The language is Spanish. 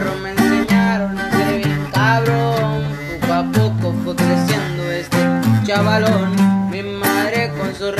me enseñaron a ser bien cabrón. Poco a poco fue creciendo este chavalón. Mi madre con su